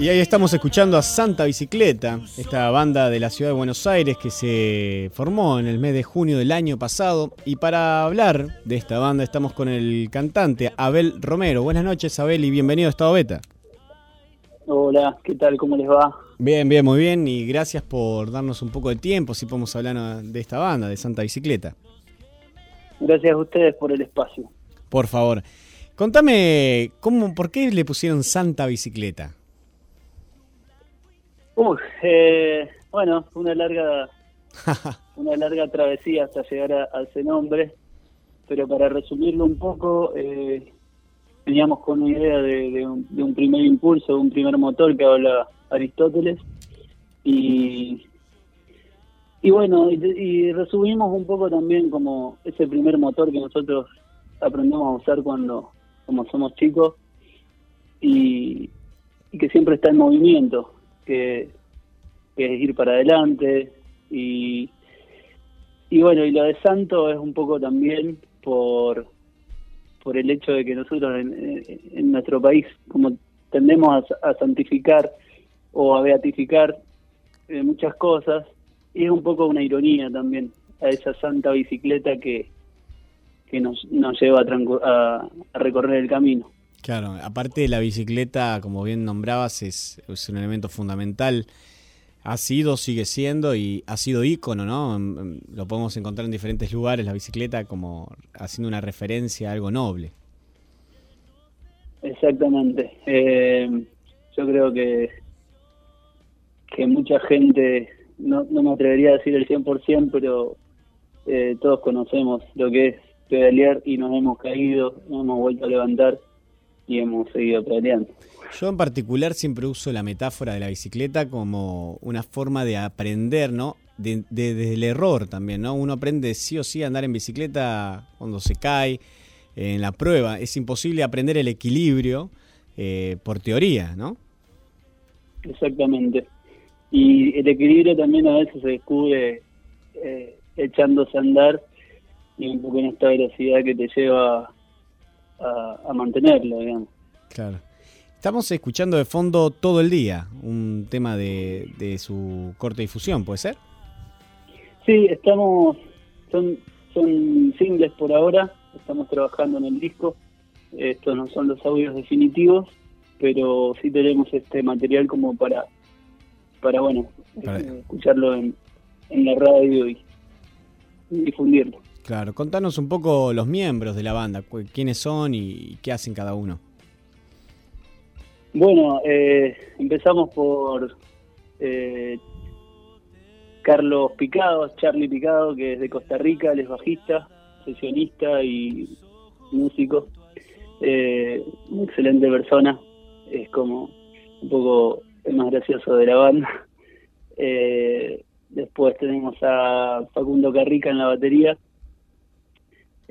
Y ahí estamos escuchando a Santa Bicicleta, esta banda de la ciudad de Buenos Aires que se formó en el mes de junio del año pasado. Y para hablar de esta banda estamos con el cantante Abel Romero. Buenas noches Abel y bienvenido a Estado Beta. Hola, ¿qué tal? ¿Cómo les va? Bien, bien, muy bien y gracias por darnos un poco de tiempo, si podemos hablar de esta banda, de Santa Bicicleta. Gracias a ustedes por el espacio. Por favor, contame, ¿cómo, ¿por qué le pusieron Santa Bicicleta? Eh, bueno, una larga, una larga travesía hasta llegar a, ese nombre, pero para resumirlo un poco, eh, teníamos con una idea de, un, primer impulso, de un primer motor que habla Aristóteles, y, y bueno, y, resumimos un poco también como ese primer motor que nosotros aprendemos a usar cuando como somos chicos y que siempre está en movimiento que, es ir para adelante y, y bueno, y lo de santo es un poco también por, por el hecho de que nosotros en, nuestro país, como tendemos a, santificar o a beatificar eh, muchas cosas, y es un poco una ironía también a esa santa bicicleta que, que nos, nos lleva a, a recorrer el camino. Claro, aparte de la bicicleta, como bien nombrabas, es, un elemento fundamental. Ha sido, sigue siendo y ha sido ícono, ¿no? Lo podemos encontrar en diferentes lugares, la bicicleta como haciendo una referencia a algo noble. Exactamente. Eh, yo creo que, que mucha gente, no, no me atrevería a decir el 100%, pero eh, todos conocemos lo que es pedalear y nos hemos caído, nos hemos vuelto a levantar y hemos seguido peleando. Yo en particular siempre uso la metáfora de la bicicleta como una forma de aprender, ¿no? Desde el error también, ¿no? Uno aprende sí o sí a andar en bicicleta cuando se cae, en la prueba. Es imposible aprender el equilibrio eh, por teoría, ¿no? Exactamente. Y el equilibrio también a veces se descubre eh, echándose a andar y un poco en esta velocidad que te lleva a, mantenerlo, digamos. Claro. Estamos escuchando de fondo todo el día un tema de, de su corte difusión, ¿puede ser? Sí, estamos, son, son singles por ahora, estamos trabajando en el disco, estos no son los audios definitivos, pero sí tenemos este material como para, para bueno, eh, escucharlo en, en la radio y difundirlo. Claro, contanos un poco los miembros de la banda, quiénes son y qué hacen cada uno. Bueno, eh, empezamos por eh, Carlos Picado, Charlie Picado, que es de Costa Rica, él es bajista, sesionista y músico. Eh, una excelente persona, es como un poco el más gracioso de la banda. después tenemos a Facundo Carrica en la batería,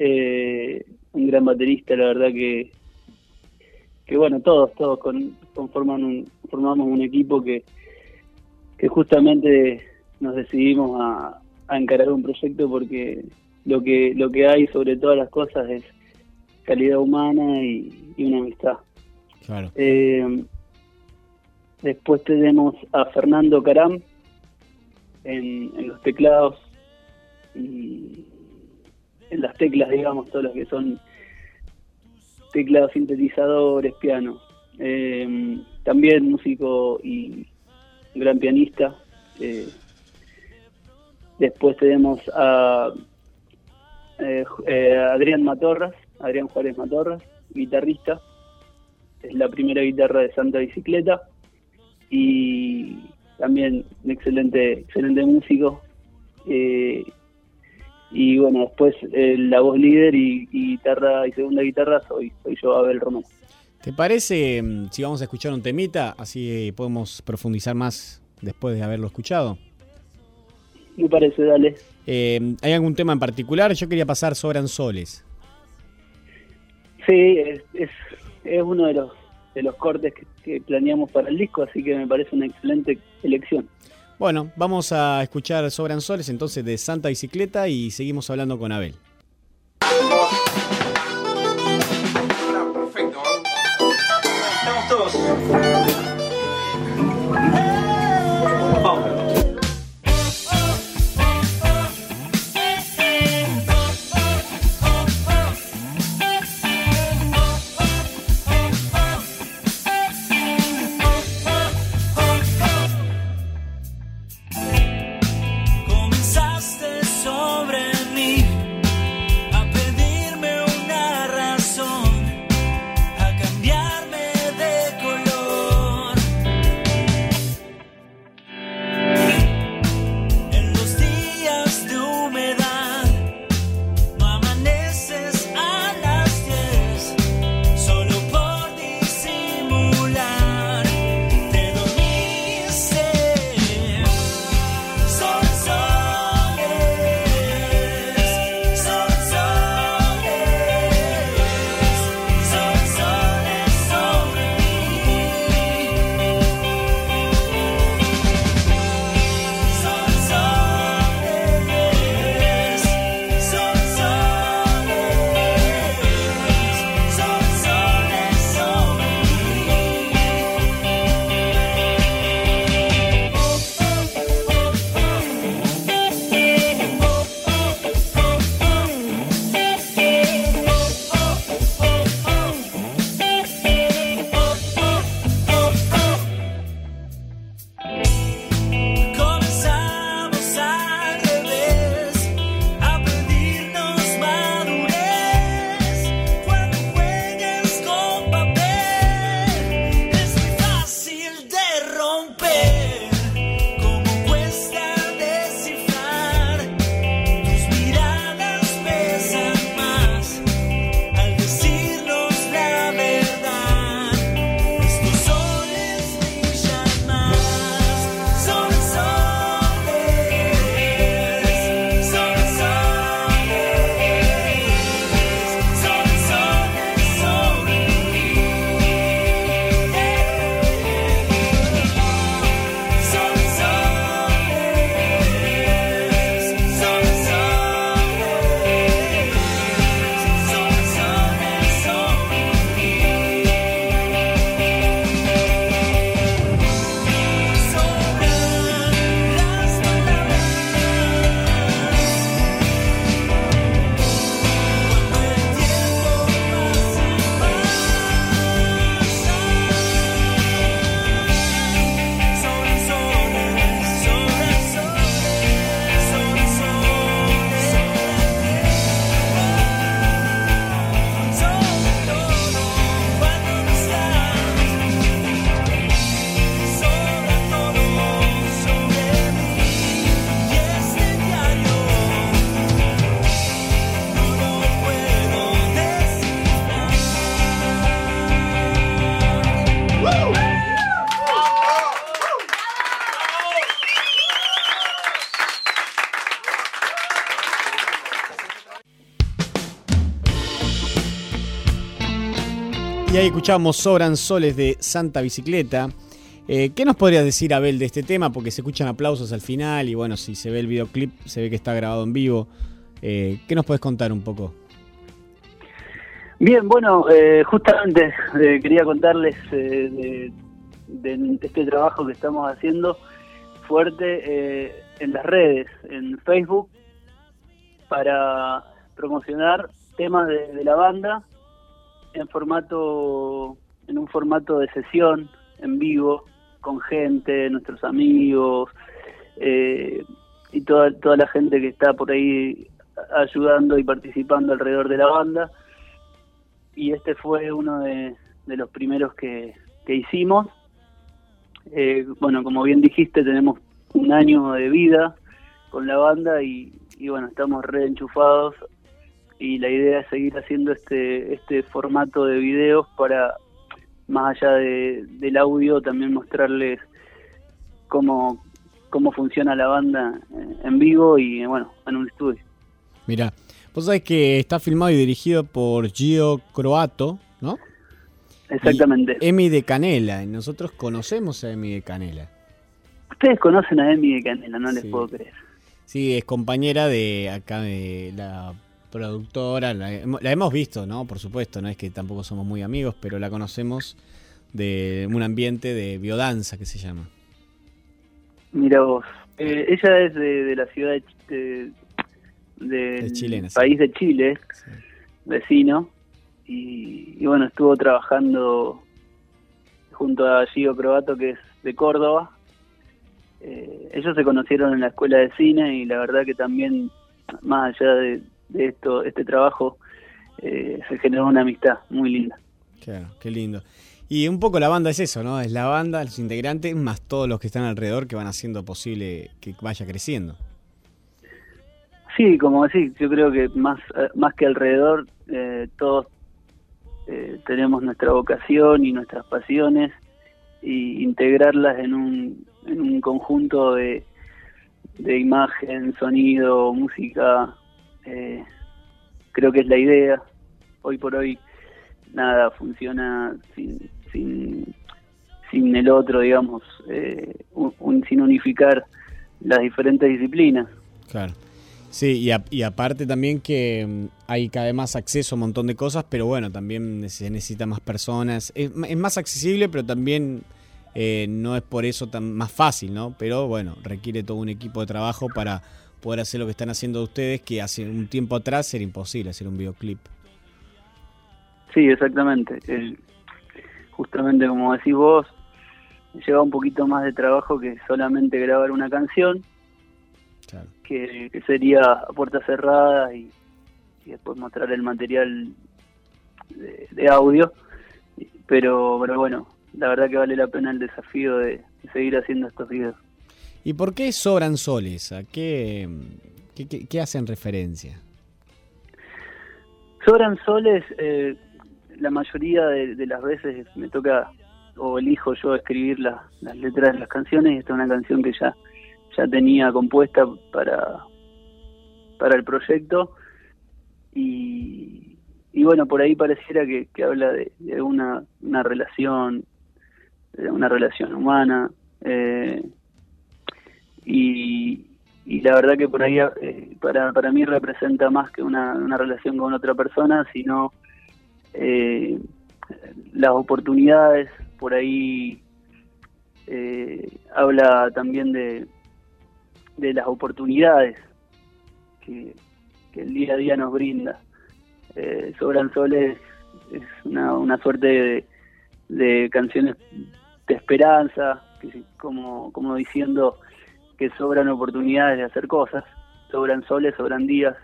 eh, un gran baterista, la verdad que, que bueno, todos, todos con, conforman un, formamos un equipo que, que justamente nos decidimos a, encarar un proyecto porque lo que, lo que hay sobre todas las cosas es calidad humana y, una amistad. Eh, después tenemos a Fernando Caram en, en los teclados y en las teclas, digamos, todas las que son teclados, sintetizadores, piano. Em, también músico y gran pianista. Eh, después tenemos a eh, eh, Adrián Matorras, Adrián Juárez Matorras, guitarrista. Es la primera guitarra de Santa Bicicleta. Y también un excelente, excelente músico. Y bueno, después eh, la voz líder y, guitarra y segunda guitarra soy, soy yo, Abel Romero. ¿Te parece mm, si vamos a escuchar un temita? Así podemos profundizar más después de haberlo escuchado. Me parece, dale. Eh, ¿Hay algún tema en particular? Yo quería pasar Sobran Soles. Sí, es, es, uno de los, de los cortes que planeamos para el disco, así que me parece una excelente elección. Bueno, vamos a escuchar Sobran Soles entonces de Santa Bicicleta y seguimos hablando con Abel. Perfecto. Estamos todos. Ahí escuchamos Sobran Soles de Santa Bicicleta. Eh, ¿Qué nos podrías decir, Abel, de este tema? Porque se escuchan aplausos al final y bueno, si se ve el videoclip, se ve que está grabado en vivo. Eh, ¿Qué nos puedes contar un poco? Bien, bueno, eh, justamente quería contarles de, este trabajo que estamos haciendo fuerte en las redes, en Facebook, para promocionar temas de la banda en formato en un formato de sesión en vivo con gente, nuestros amigos eh, y toda, toda la gente que está por ahí ayudando y participando alrededor de la banda. Y este fue uno de, los primeros que, hicimos. Eh, bueno, como bien dijiste, tenemos un año de vida con la banda y, bueno, estamos reenchufados y la idea es seguir haciendo este, este formato de videos para más allá de, del audio, también mostrarles cómo, cómo funciona la banda en vivo y bueno, en un estudio. Mira, vos sabés que está filmado y dirigido por Gio Croato, ¿no? Exactamente. Emi de Canela, y nosotros conocemos a Emi de Canela. Ustedes conocen a Emi de Canela, no les puedo creer. Sí, es compañera de acá de la productora, la, hemos visto, ¿no? Por supuesto, no es que tampoco somos muy amigos, pero la conocemos de un ambiente de biodanza que se llama. Mira vos, eh, ella es de, la ciudad de, del país de Chile, vecino, y, bueno, estuvo trabajando junto a Gio Croato, que es de Córdoba. Eh, ellos se conocieron en la escuela de cine y la verdad que también, más allá de, de esto, este trabajo, eh, se generó una amistad muy linda. Claro, qué lindo. Y un poco la banda es eso, ¿no? Es la banda, los integrantes, más todos los que están alrededor que van haciendo posible que vaya creciendo. Sí, como decís, yo creo que más, eh, más que alrededor, eh, todos tenemos nuestra vocación y nuestras pasiones y integrarlas en un, en un conjunto de, de imagen, sonido, música, eh, creo que es la idea. Hoy por hoy nada funciona sin, sin, sin el otro, digamos, eh, sin unificar las diferentes disciplinas. Claro. Sí, y, aparte también que mm, hay cada vez más acceso a un montón de cosas, pero bueno, también se necesita más personas. Es, más accesible, pero también eh, no es por eso tan más fácil, ¿no? Pero bueno, requiere todo un equipo de trabajo para poder hacer lo que están haciendo ustedes, que hace un tiempo atrás era imposible hacer un videoclip. Sí, exactamente. justamente como decís vos, lleva un poquito más de trabajo que solamente grabar una canción, que, sería a puerta cerrada y, después mostrar el material de, audio. Pero, pero bueno, la verdad que vale la pena el desafío de seguir haciendo estos videos. ¿Y por qué sobran soles? ¿A qué, qué, hacen referencia? Sobran soles, eh, la mayoría de, las veces me toca o elijo yo escribir las letras de las canciones. Esta es una canción que ya, ya tenía compuesta para, para el proyecto. Y, y bueno, por ahí pareciera que, habla de, una, una relación, de una relación humana. Eh, y, la verdad que por ahí eh, para, para mí representa más que una, una relación con otra persona, sino eh, las oportunidades, por ahí eh, habla también de, de las oportunidades que, el día a día nos brinda. Sobran Soles es una, una suerte de, de canciones de esperanza, que, como, como diciendo que sobran oportunidades de hacer cosas, sobran soles, sobran días,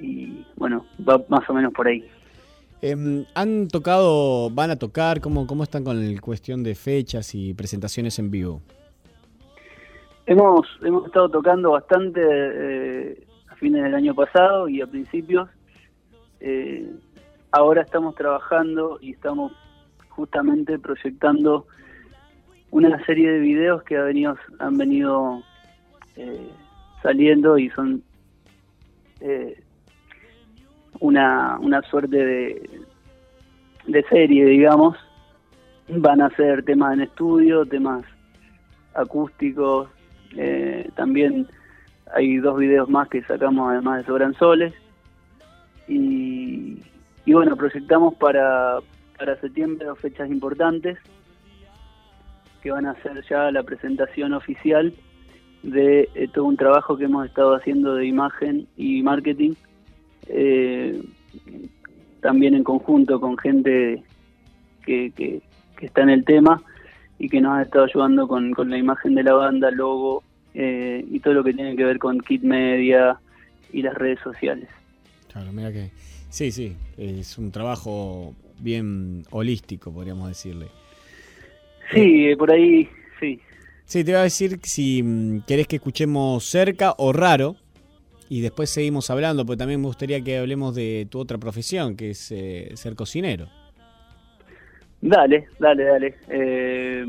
y bueno, va más o menos por ahí. Em, ¿Han tocado, van a tocar? ¿Cómo, cómo están con la cuestión de fechas y presentaciones en vivo? Hemos, hemos estado tocando bastante eh, a fines del año pasado y a principios. Eh, ahora estamos trabajando y estamos justamente proyectando una serie de videos que ha venido, han venido eh, saliendo y son eh, una, una suerte de, de serie, digamos, van a ser temas en estudio, temas acústicos, eh, también hay dos videos más que sacamos además de Sobranzoles y, y bueno, proyectamos para, para septiembre dos fechas importantes que van a ser ya la presentación oficial de eh, todo un trabajo que hemos estado haciendo de imagen y marketing, eh, también en conjunto con gente que, que, está en el tema y que nos ha estado ayudando con, con la imagen de la banda, logo eh, y todo lo que tiene que ver con Kit Media y las redes sociales. Claro, mira que sí, sí, es un trabajo bien holístico, podríamos decirle. Sí, por ahí, sí. Sí, te iba a decir si mm, querés que escuchemos cerca o raro y después seguimos hablando, porque también me gustaría que hablemos de tu otra profesión, que es eh, ser cocinero. Dale, dale, dale. Eh,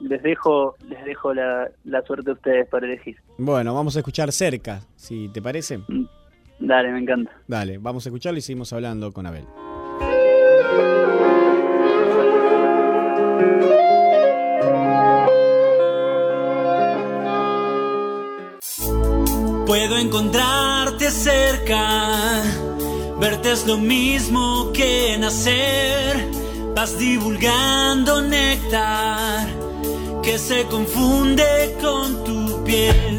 les dejo, les dejo la, la suerte a ustedes para elegir. Bueno, vamos a escuchar cerca, si te parece. Mm, dale, me encanta. Dale, vamos a escucharlo y seguimos hablando con Abel. Encontrarte cerca, verte es lo mismo que nacer. Vas divulgando néctar que se confunde con tu piel.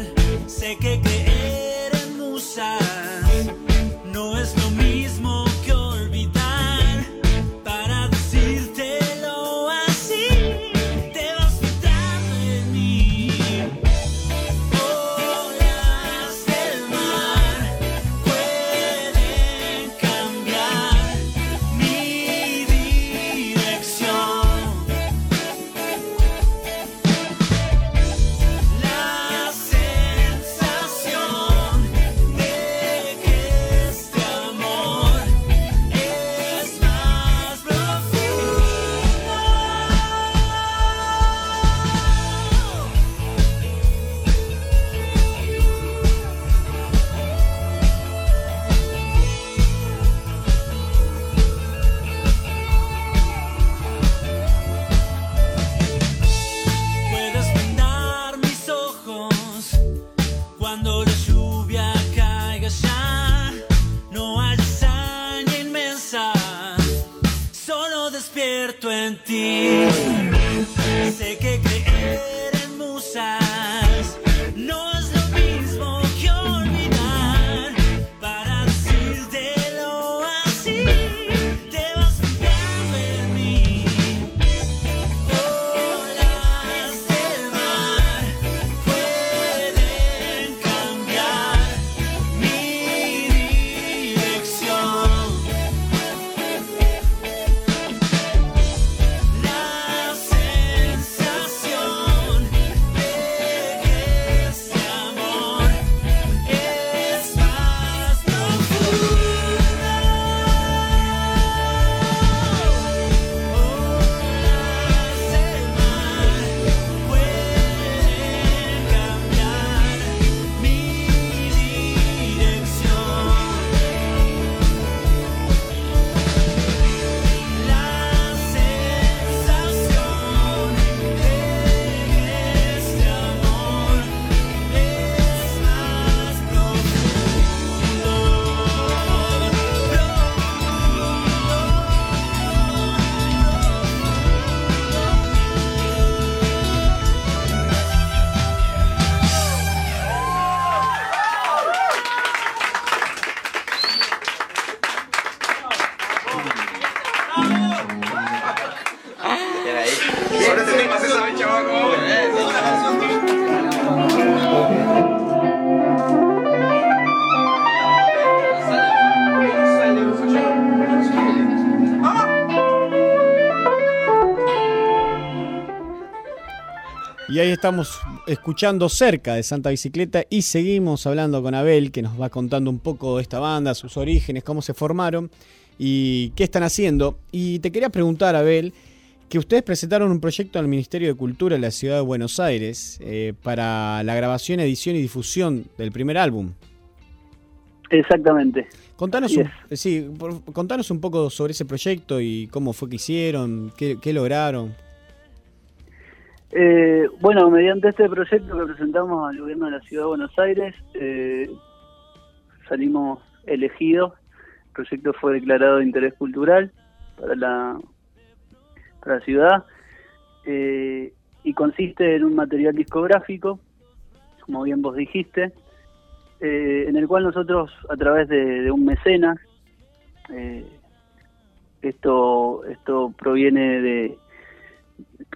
Y ahí estamos escuchando cerca de Santa Bicicleta y seguimos hablando con Abel, que nos va contando un poco de esta banda, sus orígenes, cómo se formaron y qué están haciendo. Y te quería preguntar, Abel, que ustedes presentaron un proyecto al Ministerio de Cultura de la Ciudad de Buenos Aires eh, para la grabación, edición y difusión del primer álbum. Exactamente. Contanos un, sí, contanos un poco sobre ese proyecto y cómo fue que hicieron, qué, qué lograron. Eh, bueno, mediante este proyecto que presentamos al gobierno de la Ciudad de Buenos Aires, eh, salimos elegidos. El proyecto fue declarado de interés cultural para la, para la ciudad eh, y consiste en un material discográfico, como bien vos dijiste, en el cual nosotros a través de, un mecenas, esto, esto proviene de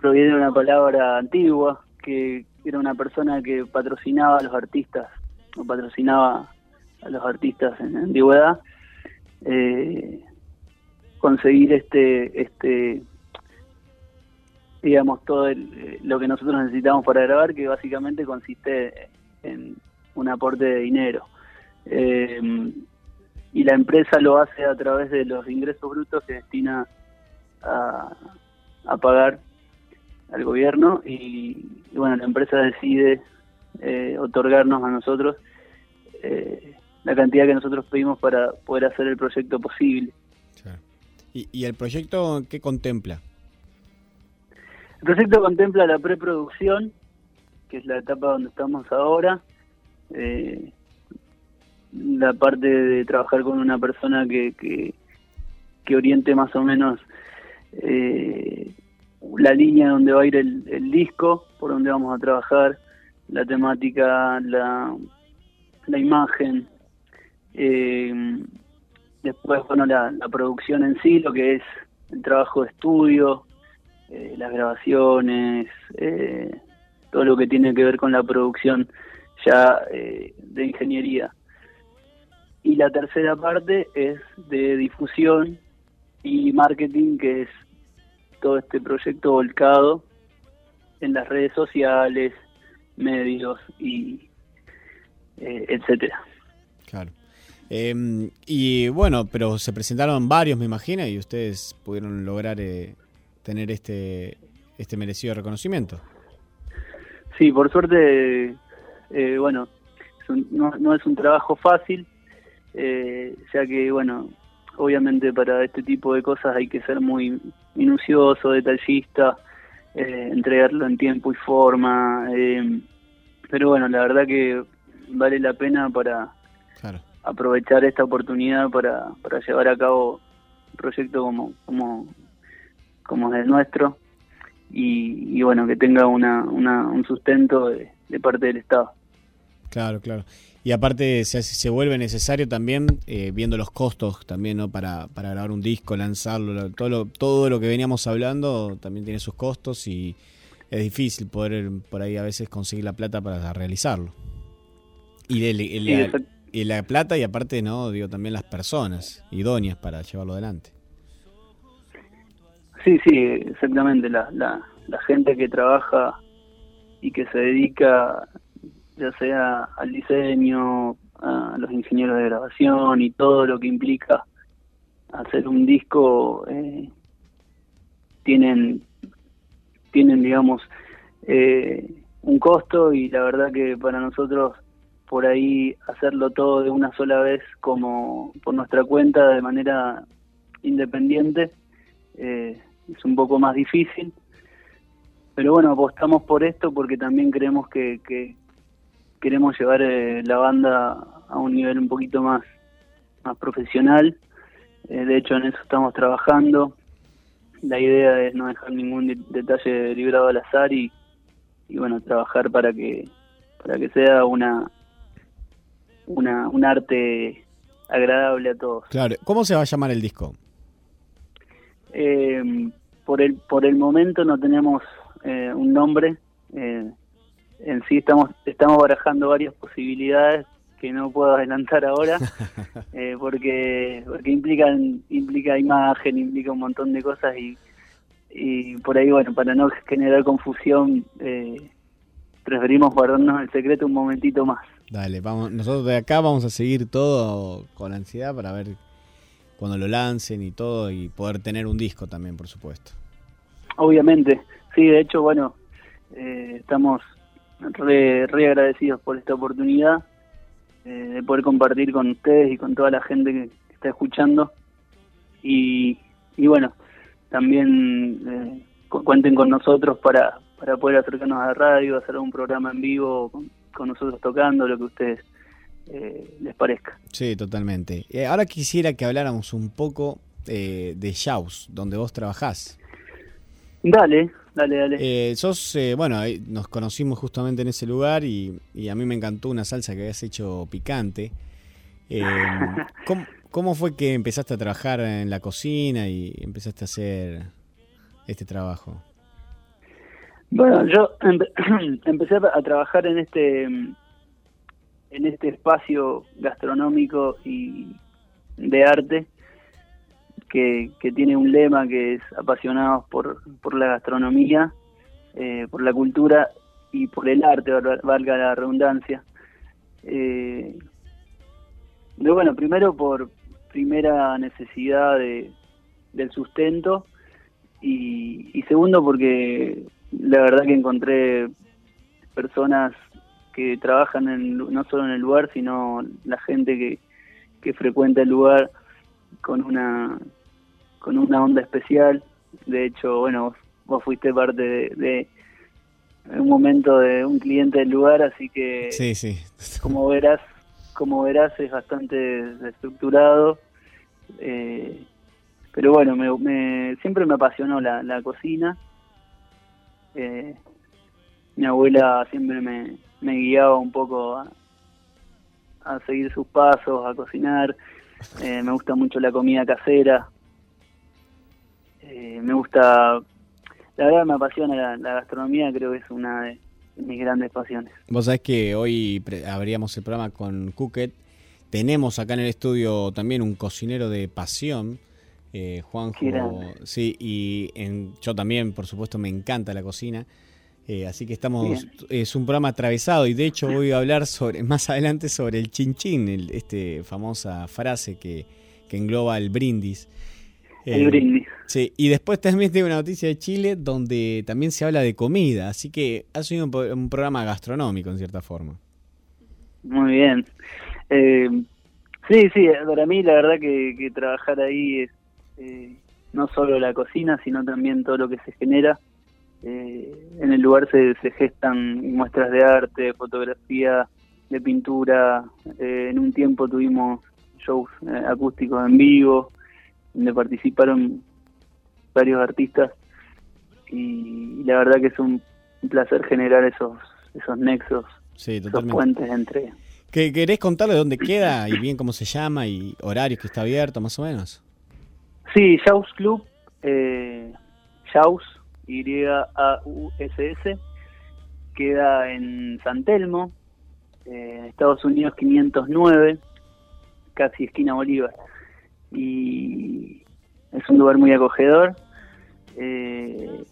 proviene de una palabra antigua, que era una persona que patrocinaba a los artistas, o patrocinaba a los artistas en antigüedad, eh, conseguir este, este digamos, todo lo que nosotros necesitamos para grabar, que básicamente consiste en un aporte de dinero. Eh, y la empresa lo hace a través de los ingresos brutos que destina a, a pagar al gobierno y, bueno, la empresa decide eh, otorgarnos a nosotros eh, la cantidad que nosotros pedimos para poder hacer el proyecto posible. ¿Y, el proyecto qué contempla? El proyecto contempla la preproducción, que es la etapa donde estamos ahora, eh, la parte de trabajar con una persona que, que, que oriente más o menos eh, la línea donde va a ir el, disco, por donde vamos a trabajar, la temática, la, la imagen, eh, después, bueno, la, producción en sí, lo que es el trabajo de estudio, eh, las grabaciones, eh, todo lo que tiene que ver con la producción ya de ingeniería. Y la tercera parte es de difusión y marketing, que es todo este proyecto volcado en las redes sociales, medios y eh, etcétera. Claro. Em, y bueno, pero se presentaron varios, me imagino, y ustedes pudieron lograr eh, tener este este merecido reconocimiento. Sí, por suerte, eh, bueno, no, no, es un trabajo fácil, ya que, bueno, obviamente para este tipo de cosas hay que ser muy minucioso, detallista, eh, entregarlo en tiempo y forma. Eh, pero bueno, la verdad que vale la pena para aprovechar esta oportunidad para, para llevar a cabo un proyecto como, como, como es el nuestro y, bueno, que tenga una, una, un sustento de parte del Estado. Claro, claro. Y aparte se, se vuelve necesario también, eh, viendo los costos también, ¿no? Para, para grabar un disco, lanzarlo, todo lo, todo lo que veníamos hablando también tiene sus costos y es difícil poder por ahí a veces conseguir la plata para realizarlo. Y, y la plata y aparte, ¿no? Digo, también las personas idóneas para llevarlo adelante. Sí, sí, exactamente. La, la, la gente que trabaja y que se dedica ya sea al diseño, a los ingenieros de grabación y todo lo que implica hacer un disco, eh, tienen, tienen, digamos, eh, un costo y la verdad que para nosotros por ahí hacerlo todo de una sola vez como por nuestra cuenta de manera independiente eh, es un poco más difícil. Pero bueno apostamos por esto porque también creemos que, que, queremos llevar eh, la banda a un nivel un poquito más, más profesional. Eh, de hecho, en eso estamos trabajando. La idea es no dejar ningún detalle librado al azar y, y bueno, trabajar para que para que sea una, una un arte agradable a todos. Claro, ¿cómo se va a llamar el disco? Eh, por el por el momento no tenemos un nombre. Eh, en sí estamos estamos barajando varias posibilidades que no puedo adelantar ahora eh, porque porque implican implica imagen implica un montón de cosas y y por ahí bueno para no generar confusión eh, preferimos guardarnos el secreto un momentito más. Dale vamos nosotros de acá vamos a seguir todo con ansiedad para ver cuando lo lancen y todo y poder tener un disco también por supuesto. Obviamente sí de hecho bueno eh, estamos re, agradecidos por esta oportunidad de poder compartir con ustedes y con toda la gente que está escuchando. Y, y bueno, también eh, cuenten con nosotros para, para poder acercarnos a la radio, hacer un programa en vivo con, nosotros tocando, lo que ustedes eh, les parezca. Sí, totalmente. Eh, ahora quisiera que habláramos un poco de Shaus, donde vos trabajás. Dale, dale, dale. sos, bueno, nos conocimos justamente en ese lugar y, y, a mí me encantó una salsa que habías hecho picante. ¿cómo, ¿Cómo fue que empezaste a trabajar en la cocina y empezaste a hacer este trabajo? Bueno, yo empecé a trabajar en este en este espacio gastronómico y de arte que, tiene un lema que es apasionados por, por la gastronomía, eh, por la cultura y por el arte, valga la redundancia. Eh, bueno, primero por, primera necesidad de, del sustento y, segundo porque la verdad que encontré personas que trabajan en, no solo en el lugar sino la gente que, que frecuenta el lugar con una con una onda especial de hecho bueno vos, fuiste parte de, un momento de un cliente del lugar así que sí, sí. como verás como verás es bastante estructurado, eh, pero bueno, me, siempre me apasionó la, cocina. Eh, mi abuela siempre me, guiaba un poco a, seguir sus pasos, a cocinar. Eh, me gusta mucho la comida casera. Me gusta, la verdad me apasiona la, la gastronomía, creo que es una de, mis grandes pasiones. Vos sabés que hoy abríamos el programa con Cooked. Tenemos acá en el estudio también un cocinero de pasión, eh, Juanjo. Sí, y en, yo también, por supuesto, me encanta la cocina. Eh, así que estamos, es un programa atravesado y de hecho voy a hablar sobre más adelante sobre el chin chin, el, este famosa frase que, que engloba el brindis. El eh, brindis. Sí, y después también tengo una noticia de Chile donde también se habla de comida, así que ha sido un, programa gastronómico en cierta forma. Muy bien. Eh, sí, sí, para mí la verdad que, trabajar ahí es eh, no solo la cocina, sino también todo lo que se genera. en el lugar se, se gestan muestras de arte, fotografía, de pintura. en un tiempo tuvimos shows acústicos en vivo, donde participaron varios artistas y la verdad que es un placer generar esos esos nexos, esos puentes entre... ¿Querés contarle dónde queda y bien cómo se llama y horarios que está abierto más o menos? Sí, Jaus Club, eh, Jaus, Y-A-U-S-S, queda en San Telmo, eh, Estados Unidos 509, casi esquina Bolívar. Y es un lugar muy acogedor. Eh,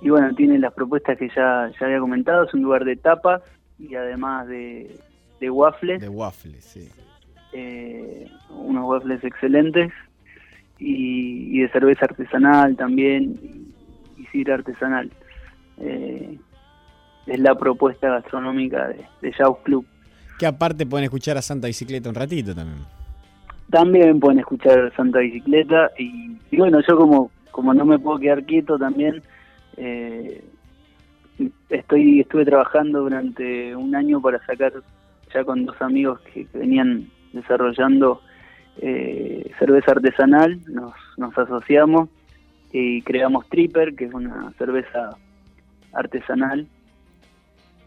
y bueno, tiene las propuestas que ya, ya había comentado, es un lugar de tapas y además de, de waffles. De waffles, sí. Eh, unos waffles excelentes y, de cerveza artesanal también y, sidra artesanal. Eh, es la propuesta gastronómica de, de Club. Que aparte pueden escuchar a Santa Bicicleta un ratito también. También pueden escuchar Santa Bicicleta y, bueno, yo como, como no me puedo quedar quieto también, eh, estoy estuve trabajando durante un año para sacar ya con dos amigos que, venían desarrollando eh, cerveza artesanal, nos, nos asociamos y creamos Tripper, que es una cerveza artesanal.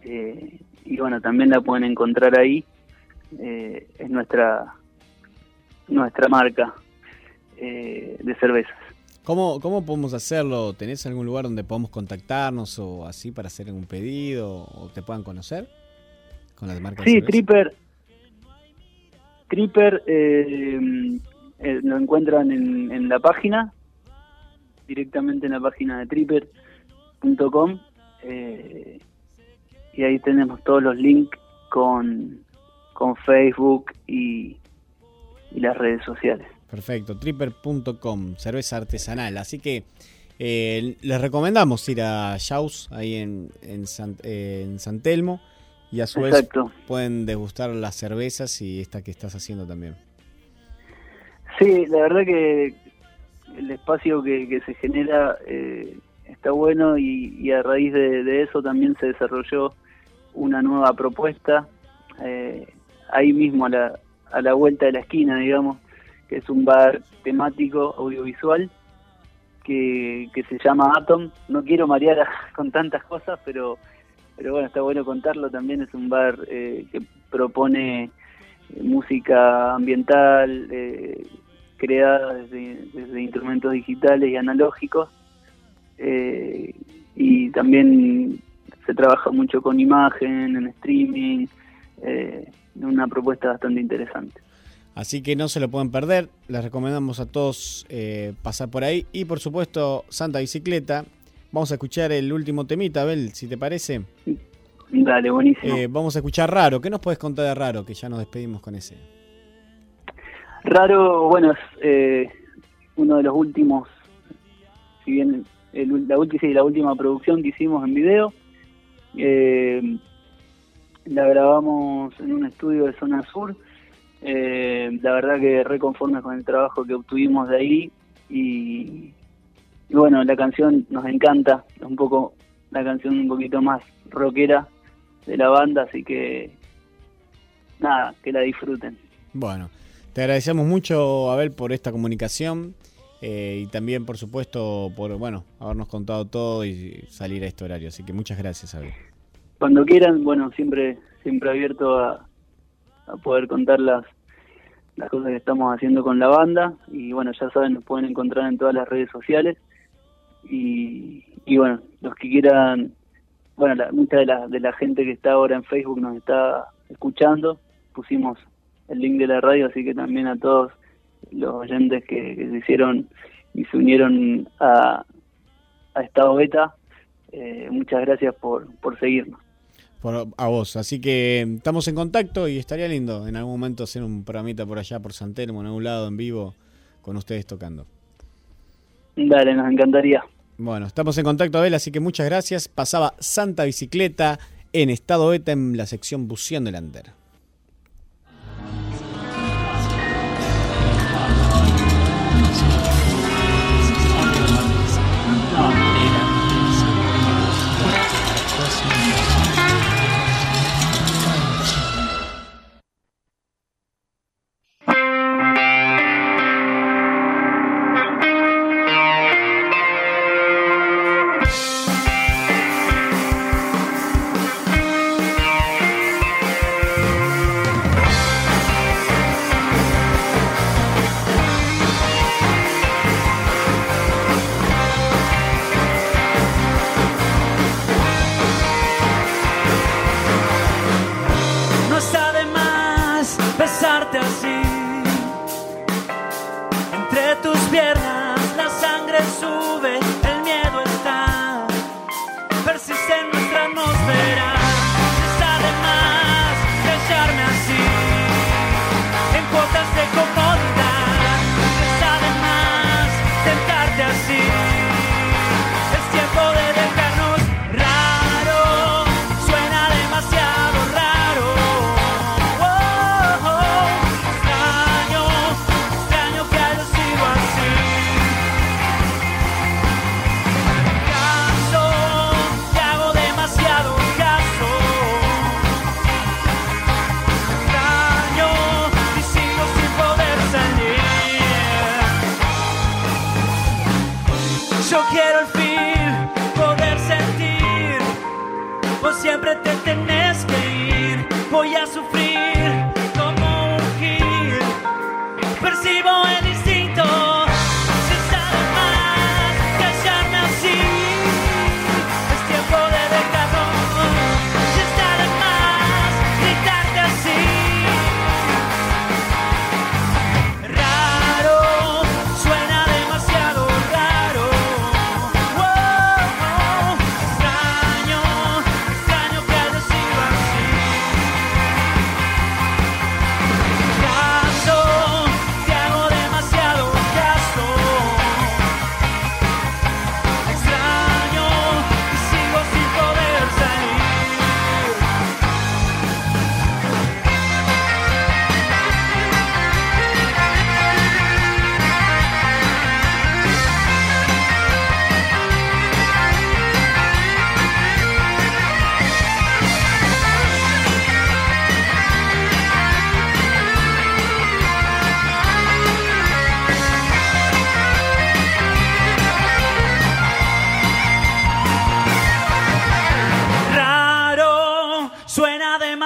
Eh, y bueno, también la pueden encontrar ahí. es nuestra nuestra marca eh, de cervezas. ¿Cómo, ¿Cómo podemos hacerlo? ¿Tenés algún lugar donde podamos contactarnos o así para hacer algún pedido o te puedan conocer con las marcas? Sí, Tripper. Tripper eh, eh, lo encuentran en, en, la página, directamente en la página de tripper.com y ahí tenemos todos los links con, con Facebook y, y las redes sociales. Perfecto, tripper.com, cerveza artesanal. Así que eh, les recomendamos ir a Jaus ahí en, en, San, Telmo y a su vez pueden degustar las cervezas y esta que estás haciendo también. Sí, la verdad que el espacio que, se genera eh, está bueno y, a raíz de, eso también se desarrolló una nueva propuesta eh, ahí mismo a la, a la vuelta de la esquina, digamos, que es un bar temático audiovisual que, que se llama Atom. No quiero marear con tantas cosas, pero, pero bueno, está bueno contarlo. También es un bar eh, que propone eh, música ambiental, eh, creada desde, instrumentos digitales y analógicos. y también se trabaja mucho con imagen, en streaming, una propuesta bastante interesante. Así que no se lo pueden perder. Les recomendamos a todos eh, pasar por ahí. Y por supuesto, Santa Bicicleta. Vamos a escuchar el último temita, Abel, si te parece. Dale, buenísimo. Eh, vamos a escuchar Raro. ¿Qué nos puedes contar de Raro? Que ya nos despedimos con ese. Raro, bueno, es eh, uno de los últimos, si bien la, última, la última producción que hicimos en video. La grabamos en un estudio de Zona Sur eh, la verdad que reconforme con el trabajo que obtuvimos de ahí y, bueno, la canción nos encanta, es un poco la canción un poquito más rockera de la banda, así que nada, que la disfruten. Bueno, te agradecemos mucho, Abel, por esta comunicación eh, y también, por supuesto, por bueno habernos contado todo y salir a este horario. Así que muchas gracias, Abel. Cuando quieran, bueno, siempre siempre abierto a, poder contar las, las cosas que estamos haciendo con la banda. Y bueno, ya saben, nos pueden encontrar en todas las redes sociales. Y, y bueno, los que quieran, bueno, la, mucha de la, de la gente que está ahora en Facebook nos está escuchando, pusimos el link de la radio, así que también a todos los oyentes que, se hicieron y se unieron a, a Estado Beta, eh, muchas gracias por, por seguirnos a vos. Así que em, estamos en contacto y estaría lindo en algún momento hacer un programita por allá, por San Telmo, en algún lado, en vivo, con ustedes tocando. Dale, nos encantaría. Bueno, estamos en contacto, Abel, así que muchas gracias. Pasaba Santa Bicicleta en estado eta en la sección Buceando del siempre te tenés que ir. Voy a sufrir.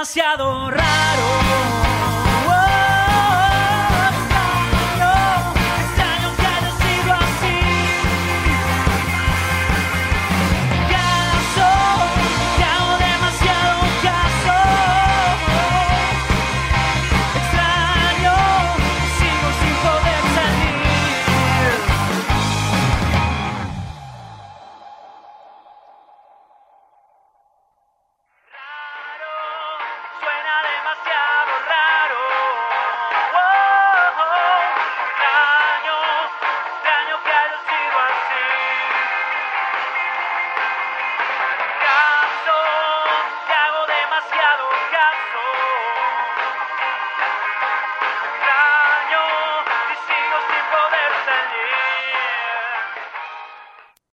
Demasiado raro.